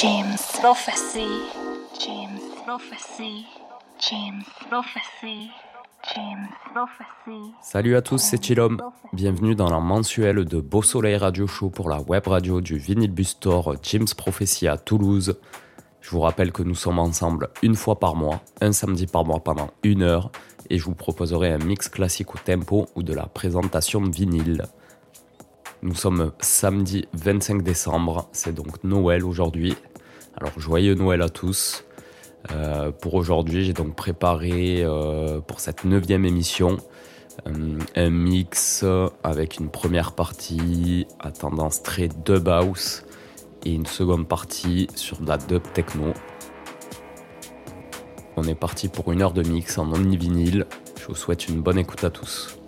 James Prophecy. James Prophecy. James Prophecy. James Prophecy. Salut à tous, c'est Chilom. Bienvenue dans la mensuelle de Beau Soleil Radio Show pour la web radio du Vinyl Bus Store James Prophecy à Toulouse. Je vous rappelle que nous sommes ensemble une fois par mois, un samedi par mois pendant une heure, et je vous proposerai un mix classique au tempo ou de la présentation de vinyle. Nous sommes samedi 25 décembre, c'est donc Noël aujourd'hui. Alors joyeux Noël à tous. Euh, pour aujourd'hui, j'ai donc préparé euh, pour cette neuvième émission euh, un mix avec une première partie à tendance très dub house et une seconde partie sur de la dub techno. On est parti pour une heure de mix en omni-vinyle. Je vous souhaite une bonne écoute à tous.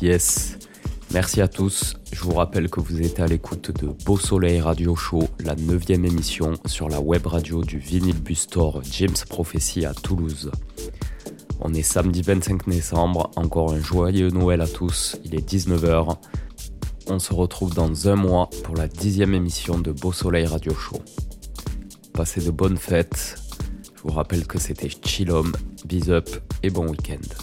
Yes. Merci à tous. Je vous rappelle que vous êtes à l'écoute de Beau Soleil Radio Show, la neuvième émission sur la web radio du Vinyl Bus Store James Prophecy à Toulouse. On est samedi 25 décembre, encore un joyeux Noël à tous, il est 19h. On se retrouve dans un mois pour la dixième émission de Beau Soleil Radio Show. Passez de bonnes fêtes. Je vous rappelle que c'était Chillom, bis up et bon week-end.